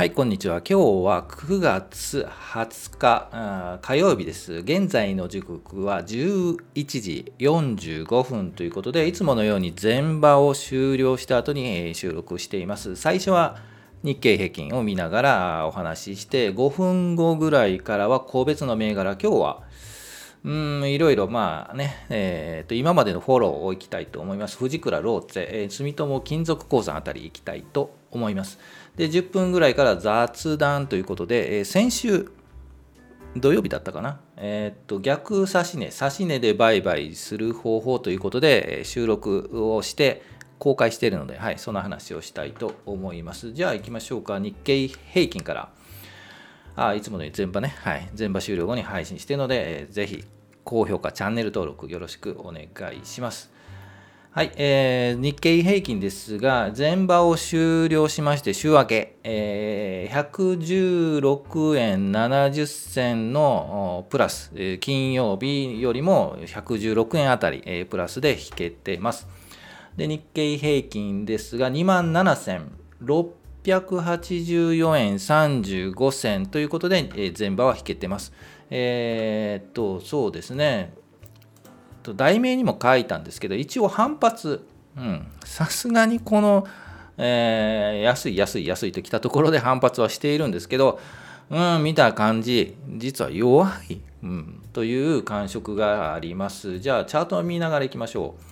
はい、こんにちは。今日は9月20日火曜日です。現在の時刻は11時45分ということで、いつものように前場を終了した後に収録しています。最初は日経平均を見ながらお話しして、5分後ぐらいからは個別の銘柄、今日はうん、いろいろまあね、えー、と今までのフォローをいきたいと思います。藤倉ローツェ、えー、住友金属鉱山あたり行きたいと思います。で、10分ぐらいから雑談ということで、えー、先週、土曜日だったかな、えっ、ー、と逆指値、指値で売買する方法ということで、収録をして公開しているので、はい、その話をしたいと思います。じゃあ行きましょうか。日経平均から。あいつものように全場ね、はい、全場終了後に配信しているので、えー、ぜひ高評価、チャンネル登録よろしくお願いします。はい、えー、日経平均ですが、前場を終了しまして、週明け、えー、116円70銭のプラス、金曜日よりも116円あたり、えー、プラスで引けてます。で、日経平均ですが、2万684円35銭ということで、えー、前場は引けてます。えー、っと、そうですね。題名にも書いたんですけど、一応反発、うんさすがにこの、えー、安い安い安いときたところで反発はしているんですけど、うん、見た感じ、実は弱い、うん、という感触があります。じゃあ、チャートを見ながらいきましょう。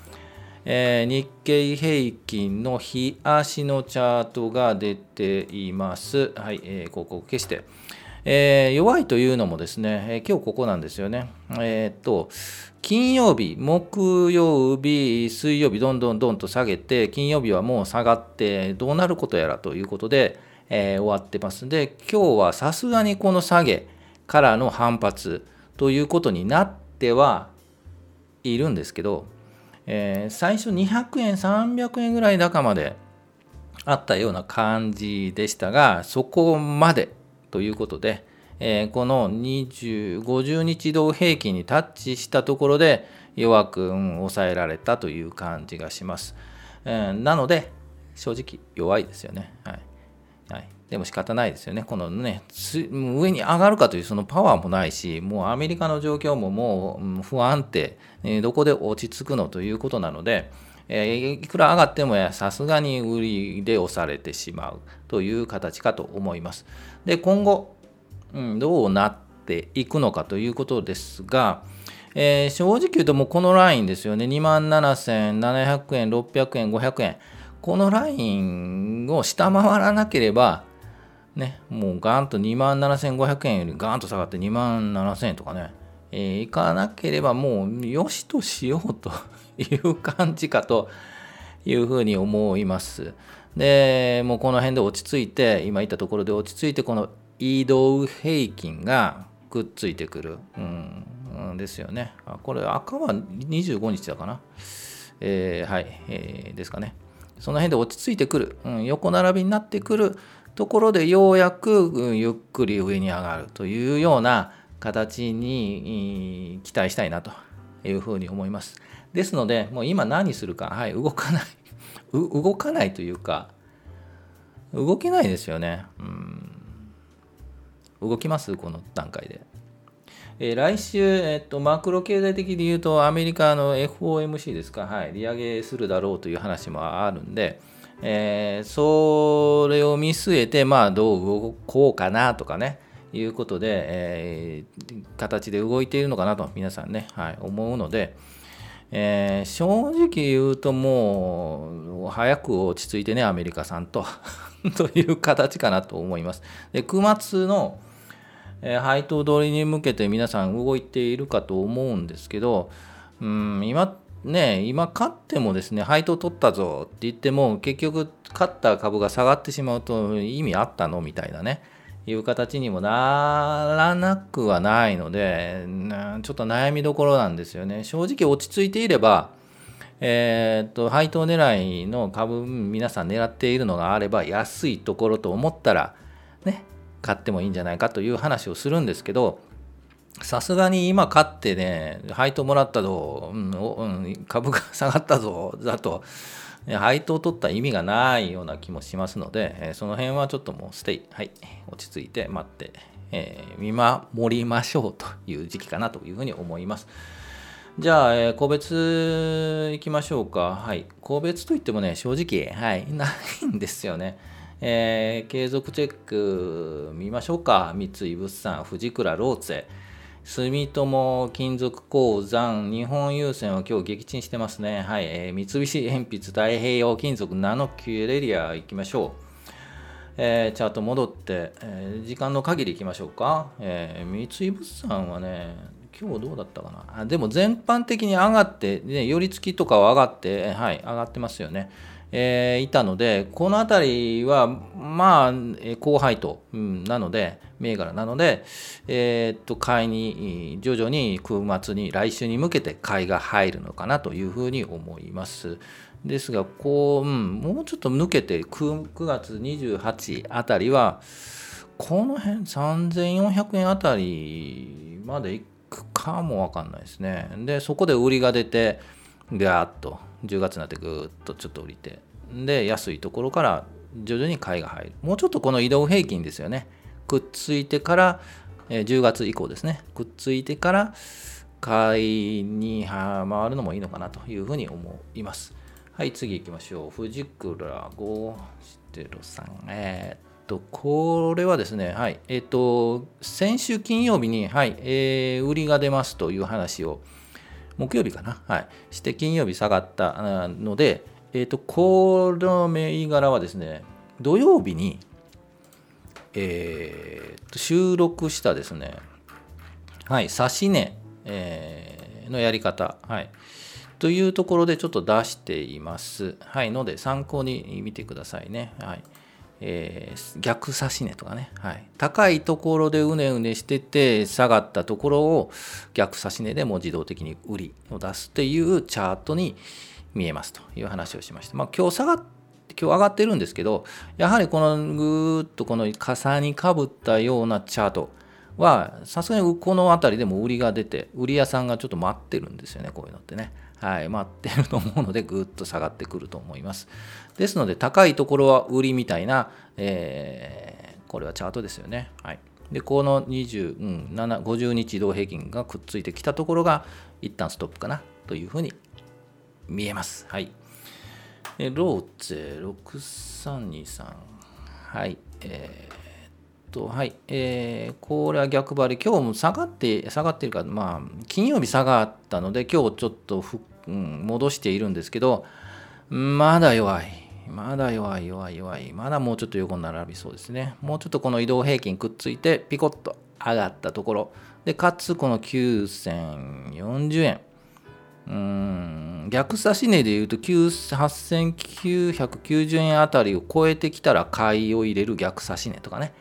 えー、日経平均の日足のチャートが出ています。はい、えー、ここを消して。えー、弱いというのもですね、えー、今日ここなんですよね。えー、っと、金曜日、木曜日、水曜日、どんどんどんと下げて、金曜日はもう下がって、どうなることやらということで、えー、終わってますで、今日はさすがにこの下げからの反発ということになってはいるんですけど、えー、最初200円、300円ぐらい高まであったような感じでしたが、そこまでということで、えー、この20 50日同平均にタッチしたところで弱く、うん、抑えられたという感じがします。えー、なので、正直弱いですよね。はい、でも仕方ないですよね。このね、上に上がるかというそのパワーもないし、もうアメリカの状況ももう不安定、え、どこで落ち着くのということなので、え、いくら上がってもさすがに売りで押されてしまうという形かと思います。で、今後、うん、どうなっていくのかということですが、えー、正直言うともうこのラインですよね、27,700円、600円、500円、このラインを下回らなければ、ね、もうガーンと2万7500円よりガーンと下がって2万7000円とかね、えー、いかなければもうよしとしようという感じかというふうに思います。で、もうこの辺で落ち着いて、今言ったところで落ち着いて、この移動平均がくっついてくる、うん、ですよね。これ赤は25日だかな。えー、はい、えー、ですかね。その辺で落ち着いてくる、うん、横並びになってくるところでようやく、ゆっくり上に上がるというような形に期待したいなというふうに思います。ですので、もう今何するか、はい、動かない。動かないというか、動けないですよね。うん。動きます？この段階で。えー、来週、えっと、マクロ経済的に言うと、アメリカの FOMC ですか、はい、利上げするだろうという話もあるんで、えー、それを見据えて、まあ、どう動こうかなとかね、いうことで、えー、形で動いているのかなと皆さんね、はい、思うので、えー、正直言うともう早く落ち着いてねアメリカさんと という形かなと思います。で9月の、えー、配当通りに向けて皆さん動いているかと思うんですけどうん今ね今買ってもですね配当取ったぞって言っても結局買った株が下がってしまうと意味あったのみたいなねいう形にもならなくはないので、ちょっと悩みどころなんですよね。正直落ち着いていれば、えー、っと、配当狙いの株、皆さん狙っているのがあれば、安いところと思ったら、ね、買ってもいいんじゃないかという話をするんですけど、さすがに今買ってね、配当もらったぞ、うん、株が下がったぞ、だと、配当取った意味がないような気もしますので、えその辺はちょっともうステイ、はい、落ち着いて待って、えー、見守りましょうという時期かなというふうに思います。じゃあ、えー、個別いきましょうか。はい。個別といってもね、正直、はい、ないんですよね。えー、継続チェック見ましょうか。三井物産、藤倉ローツェ。住友金属鉱山、日本郵船は今日撃沈してますね。はい、えー、三菱鉛筆太平洋金属ナノキュレリア行きましょう。えー、チャート戻って、えー、時間の限り行きましょうか。えー、三井物産はね、今日どうだったかな。あでも全般的に上がって、ね、寄り付きとかは上がって、はい、上がってますよね。えー、いたので、この辺りは、まあ、高配当、うん、なので、銘柄なので、えー、っと、買いに、徐々に9末に、来週に向けて買いが入るのかなというふうに思います。ですが、こう、うん、もうちょっと抜けて9、9月28あたりは、この辺3400円あたりまでいくかもわかんないですね。で、そこで売りが出て、ガーッと10月になってぐーっとちょっと降りてで安いところから徐々に買いが入る。もうちょっとこの移動平均ですよね。くっついてから、え10月以降ですね。くっついてから買いに回るのもいいのかなというふうに思います。はい次行きましょう。藤倉ゴシテロさん。えー、っとこれはですねはいえー、っと先週金曜日にはい、えー、売りが出ますという話を木曜日かな、はい、して金曜日下がったので、えーと、この銘柄はですね、土曜日に、えー、収録したですね、はい、指し値、えー、のやり方、はい、というところでちょっと出しています。はい、ので参考に見てくださいね。はいえー、逆差し値とかね、はい、高いところでうねうねしてて下がったところを逆差し値でも自動的に売りを出すっていうチャートに見えますという話をしました。まあ、今日下がって今日上がってるんですけどやはりこのぐーっとこの傘にかぶったようなチャートはさすがにこの辺りでも売りが出て売り屋さんがちょっと待ってるんですよねこういうのってね。はい、待ってると思うのでぐっと下がってくると思います。ですので高いところは売りみたいな、えー、これはチャートですよね。はい、でこの20、うん、50日移動平均がくっついてきたところが一旦ストップかなというふうに見えます。はい。ローツェ6323。はい。えーと、はい、えー、これは逆張り、今日も下がって、下がってるか、まあ、金曜日下がったので、今日ちょっとふ、うん、戻しているんですけど、まだ弱い。まだ弱い、弱い、弱い。まだもうちょっと横並びそうですね。もうちょっとこの移動平均くっついて、ピコッと上がったところ。で、かつ、この9040円。うん、逆差し値で言うと8990円あたりを超えてきたら買いを入れる逆差し値とかね。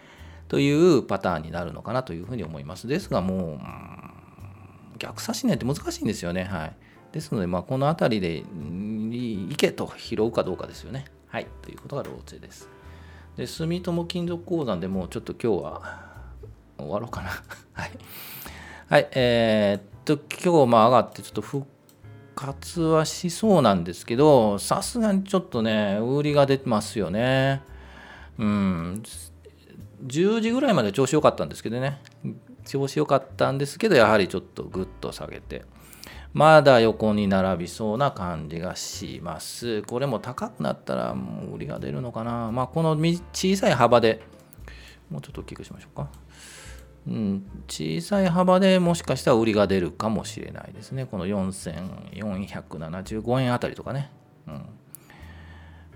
というパターンになるのかなというふうに思います。ですがもう、逆差し値って難しいんですよね。はい。ですので、まあ、この辺りでいけと拾うかどうかですよね。はい。ということがローツェです。で、住友金属鉱山でもうちょっと今日は終わろうかな。はい。はい。えー、っと、今日まあ上がってちょっと復活はしそうなんですけど、さすがにちょっとね、売りが出てますよね。うん。10時ぐらいまで調子良かったんですけどね。調子良かったんですけどやはりちょっとグッと下げて。まだ横に並びそうな感じがします。これも高くなったらもう売りが出るのかな。まあこの小さい幅でもうちょっと大きくしましょうか。うん、小さい幅でもしかしたら売りが出るかもしれないですね。この4475円あたりとかね。うん、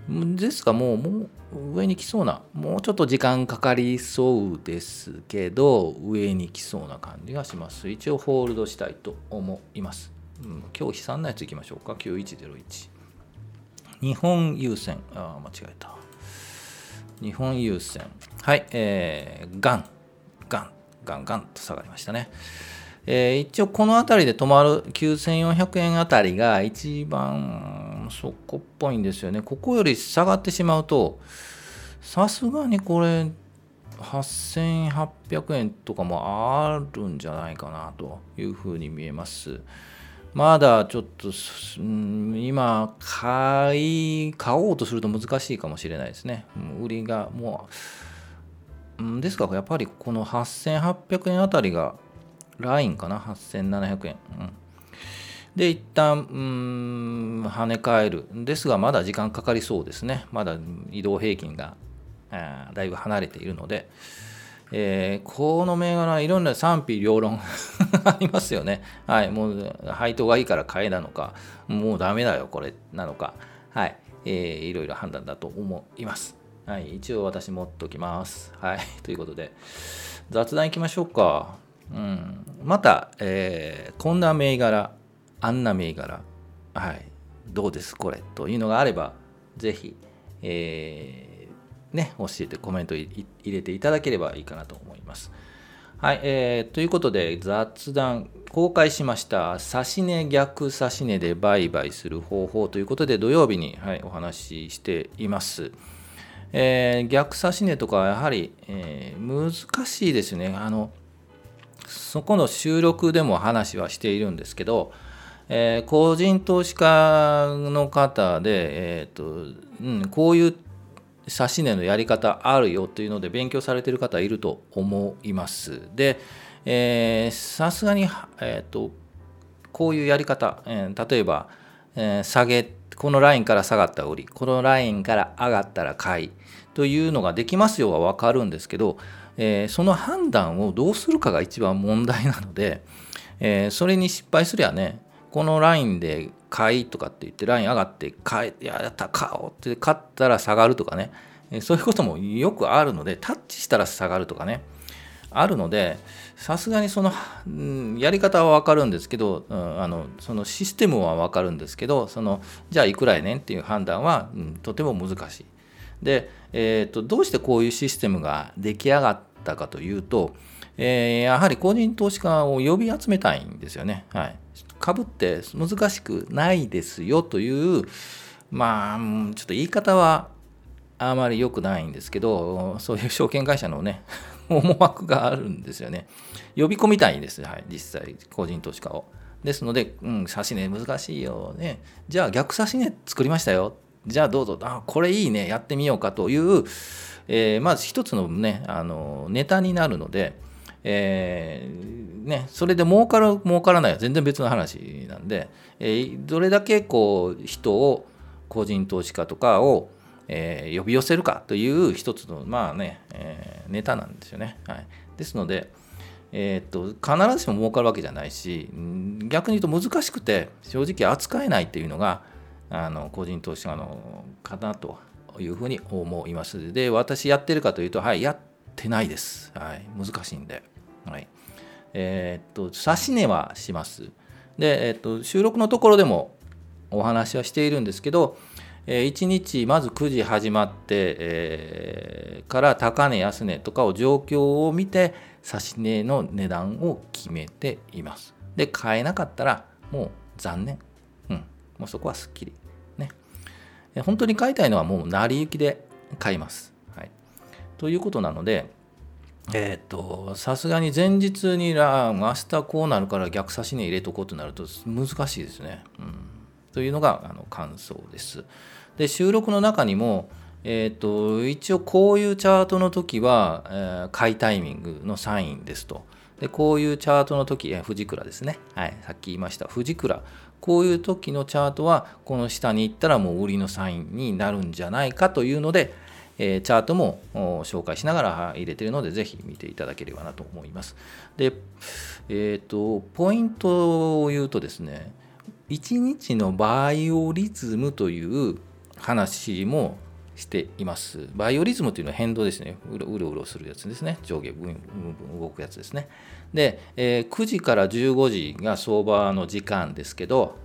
ですがもうもう上に来そうなもうちょっと時間かかりそうですけど上に来そうな感じがします。一応ホールドしたいと思います、うん、今日悲惨なやついきましょうか。9101日本郵船。あ間違えた。日本郵船。はいえー、ガン。ガン。ガンガンと下がりましたね。えー、一応この辺りで止まる9400円あたりが一番そこっぽいんですよね。ここより下がってしまうと、さすがにこれ8800円とかもあるんじゃないかなというふうに見えます。まだちょっと、今買い買おうとすると難しいかもしれないですね。売りがもう、ん、ですか。らやっぱりこの8800円あたりがラインかな。8700円、うん、で一旦うん跳ね返るですがまだ時間かかりそうですねまだ移動平均がだいぶ離れているので、えー、この銘柄いろんな賛否両論 ありますよね。はい、もう配当がいいから買えなのか、もうダメだよこれなのか、はい、えー、いろいろ判断だと思います。はい、一応私持っておきます。はい、ということで雑談いきましょうか。うん、また、えー、こんな銘柄、あんな銘柄、はい、どうです？これというのがあれば、ぜひ、えーね、教えてコメント入れていただければいいかなと思います。はい、えー、ということで雑談公開しました指値逆指値で売買する方法ということで土曜日に、はい、お話ししています。えー、逆指値とかはやはり、えー、難しいですね。あのそこの収録でも話はしているんですけど、えー、個人投資家の方で、えーとうん、こういう指値のやり方あるよというので勉強されてる方いると思います。で、さすがに、えーと、こういうやり方、えー、例えば、えー、下げこのラインから下がった売りこのラインから上がったら買いというのができますよは分かるんですけど、えー、その判断をどうするかが一番問題なので、え、それに失敗すりゃねこのラインで買いとかって言ってライン上がって買いやった買おうって買ったら下がるとかねそういうこともよくあるのでタッチしたら下がるとかねあるのでさすがにその、うん、やり方は分かるんですけど、うん、あのそのシステムは分かるんですけどそのじゃあいくらやねんっていう判断は、うん、とても難しい。で、えーと、どうしてこういうシステムが出来上がったかというと、えー、やはり個人投資家を呼び集めたいんですよね。はい、株って難しくないですよというまあちょっと言い方はあまり良くないんですけどそういう証券会社のね 思惑があるんですよね。呼び込みたいんです、はい、実際個人投資家を。ですので、うん、指し値難しいよね。じゃあ逆指し値作りましたよ。じゃあどうぞ。あこれいいね。やってみようかという、えー、まず一つのねあのネタになるのでえー、ね、それで儲かる儲からないは全然別の話なんで、えー、どれだけこう人を個人投資家とかを、えー、呼び寄せるかという一つのまあね、えネタなんですよね。はい、ですので、えー、っと必ずしも儲かるわけじゃないし逆に言うと難しくて正直扱えないっていうのがあの個人投資家のかなというふうに思います。で私やってるかというとはいやってないです。はい、難しいんで。はい。えー、っと、指値はします。で、えー、っと、収録のところでもお話はしているんですけど、えー、1日まず9時始まって、えー、から高値安値とかを状況を見て指値の値段を決めています。で買えなかったらもう残念。うん。もうそこはすっきり。ね。本当に買いたいのはもう成り行きで買います。はい。ということなので、えっ、とさすがに前日にら明日こうなるから逆差し値入れとこうとなると難しいですね。うん、というのがあの感想です。で収録の中にも、えーと、一応こういうチャートの時は、えー、買いタイミングのサインですと。でこういうチャートの時、え富士倉ですね、はい、さっき言いました富士倉こういう時のチャートはこの下に行ったらもう売りのサインになるんじゃないかというので、えチャートも紹介しながら入れているので、ぜひ見ていただければなと思います。で、えっ、ー、と、ポイントを言うとですね、1日のバイオリズムという話もしています。バイオリズムというのは変動ですね。うろうろうろするやつですね。上下ブンブン動くやつですね。で、えー、9時から15時が相場の時間ですけど、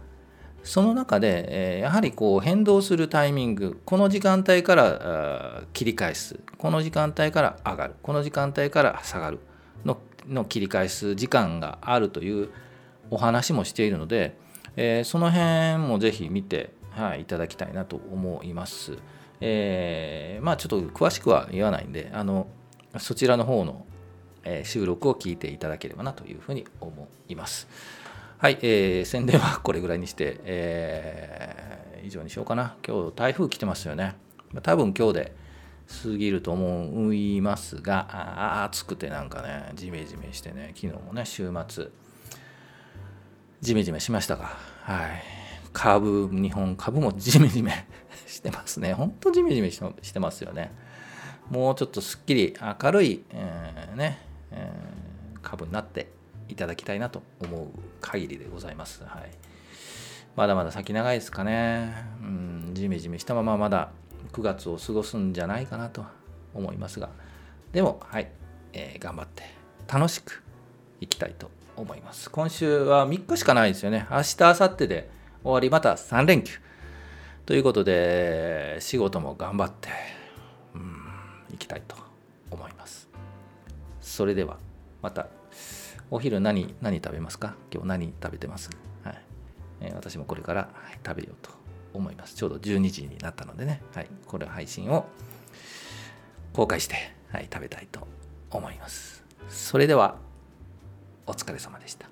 その中で、やはりこう変動するタイミングこの時間帯から切り返すこの時間帯から上がるこの時間帯から下がるのの切り返す時間があるというお話もしているので、えその辺もぜひ見て、はい、いただきたいなと思います。えー、まあちょっと詳しくは言わないんであのそちらの方の収録を聞いていただければなというふうに思います。はい、えー、宣伝はこれぐらいにして、えー、以上にしようかな。今日台風来てますよね。多分今日で過ぎると思いますが、暑くてなんかね、ジメジメしてね、昨日もね、週末、ジメジメしましたが、はい。株、日本株も ジメジメしてますね。ほんとジメジメしてますよね。もうちょっとすっきり明るい、えー、ね、えー、株になっていただきたいなと思う限りでございます。はい、まだまだ先長いですかね。うん、じめじめしたまままだ9月を過ごすんじゃないかなと思いますが、でも、はい、えー、頑張って楽しくいきたいと思います。今週は3日しかないですよね。明日、明後日で終わり、また3連休。ということで、仕事も頑張って、うん、いきたいと思います。それでは、またお昼何何食べますか？今日何食べてます、はい。えー、私もこれから、はい、食べようと思います。ちょうど12時になったのでね、はい、これ配信を公開して、はい、食べたいと思います。それではお疲れ様でした。